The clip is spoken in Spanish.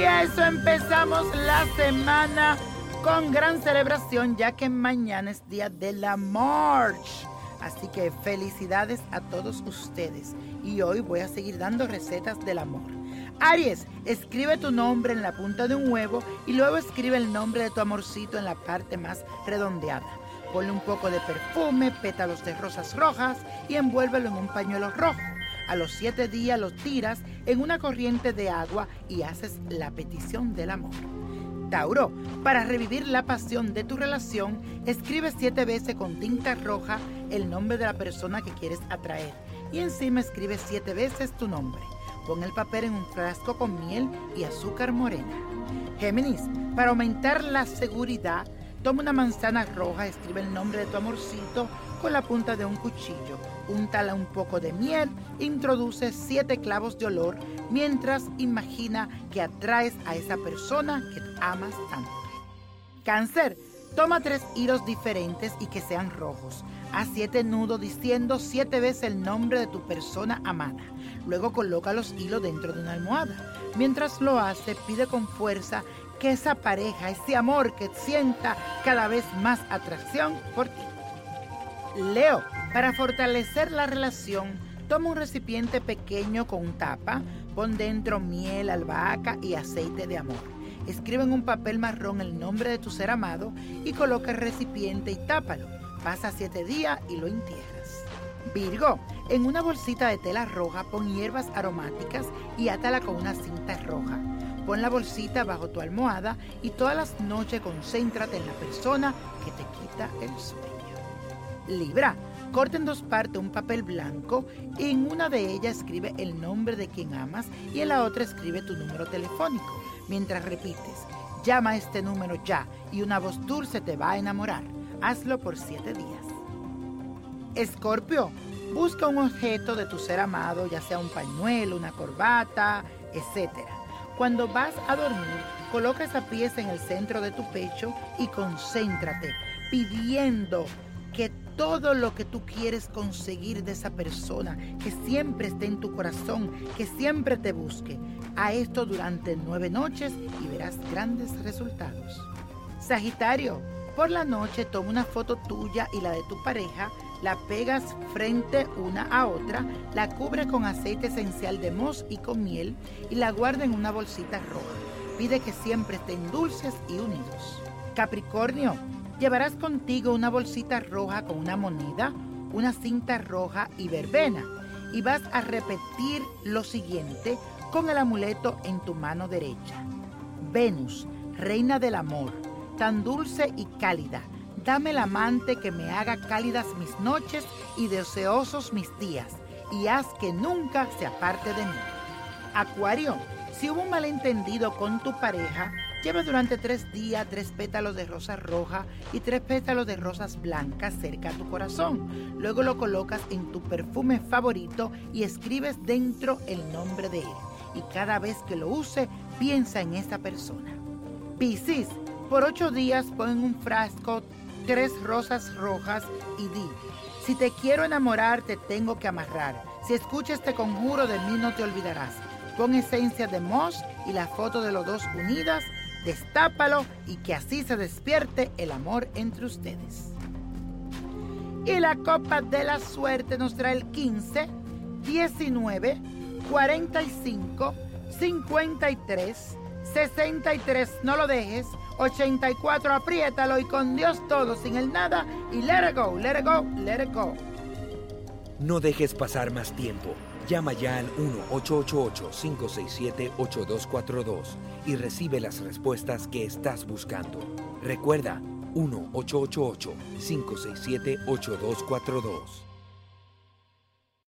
a eso empezamos la semana con gran celebración ya que mañana es día de la March. Así que felicidades a todos ustedes. Y hoy voy a seguir dando recetas del amor. Aries, escribe tu nombre en la punta de un huevo y luego escribe el nombre de tu amorcito en la parte más redondeada. Ponle un poco de perfume, pétalos de rosas rojas y envuélvelo en un pañuelo rojo. A los siete días los tiras en una corriente de agua y haces la petición del amor. Tauro, para revivir la pasión de tu relación, escribe siete veces con tinta roja el nombre de la persona que quieres atraer y encima escribe siete veces tu nombre. Pon el papel en un frasco con miel y azúcar morena. Géminis, para aumentar la seguridad, toma una manzana roja, escribe el nombre de tu amorcito con la punta de un cuchillo. Untala un poco de miel, introduce siete clavos de olor mientras imagina que atraes a esa persona que amas tanto. Cáncer, toma tres hilos diferentes y que sean rojos. Haz siete nudos diciendo siete veces el nombre de tu persona amada. Luego coloca los hilos dentro de una almohada. Mientras lo hace, pide con fuerza que esa pareja, ese amor que sienta cada vez más atracción por ti. Leo, para fortalecer la relación, toma un recipiente pequeño con tapa, pon dentro miel, albahaca y aceite de amor. Escribe en un papel marrón el nombre de tu ser amado y coloca el recipiente y tápalo. Pasa siete días y lo entierras. Virgo, en una bolsita de tela roja pon hierbas aromáticas y átala con una cinta roja. Pon la bolsita bajo tu almohada y todas las noches concéntrate en la persona que te quita el sueño. Libra, corta en dos partes un papel blanco y en una de ellas escribe el nombre de quien amas y en la otra escribe tu número telefónico. Mientras repites, llama a este número ya y una voz dulce te va a enamorar. Hazlo por siete días. Escorpio, busca un objeto de tu ser amado, ya sea un pañuelo, una corbata, etc. Cuando vas a dormir, coloca esa pieza en el centro de tu pecho y concéntrate, pidiendo que todo lo que tú quieres conseguir de esa persona, que siempre esté en tu corazón, que siempre te busque. A esto durante nueve noches y verás grandes resultados. Sagitario, por la noche toma una foto tuya y la de tu pareja, la pegas frente una a otra, la cubre con aceite esencial de mos y con miel y la guarda en una bolsita roja. Pide que siempre estén dulces y unidos. Capricornio, Llevarás contigo una bolsita roja con una moneda, una cinta roja y verbena. Y vas a repetir lo siguiente con el amuleto en tu mano derecha. Venus, reina del amor, tan dulce y cálida, dame el amante que me haga cálidas mis noches y deseosos mis días, y haz que nunca se aparte de mí. Acuario, si hubo un malentendido con tu pareja, Lleva durante tres días tres pétalos de rosa roja y tres pétalos de rosas blancas cerca a tu corazón. Luego lo colocas en tu perfume favorito y escribes dentro el nombre de él. Y cada vez que lo use, piensa en esa persona. Piscis, por ocho días pon en un frasco tres rosas rojas y di, si te quiero enamorar te tengo que amarrar. Si escuchas este conjuro de mí no te olvidarás. Pon esencia de moss y la foto de los dos unidas destápalo y que así se despierte el amor entre ustedes. Y la copa de la suerte nos trae el 15, 19, 45, 53, 63, no lo dejes, 84, apriétalo y con Dios todo, sin el nada y let it go, let it go, let it go. No dejes pasar más tiempo. Llama ya al 1-888-567-8242 y recibe las respuestas que estás buscando. Recuerda, 1-888-567-8242.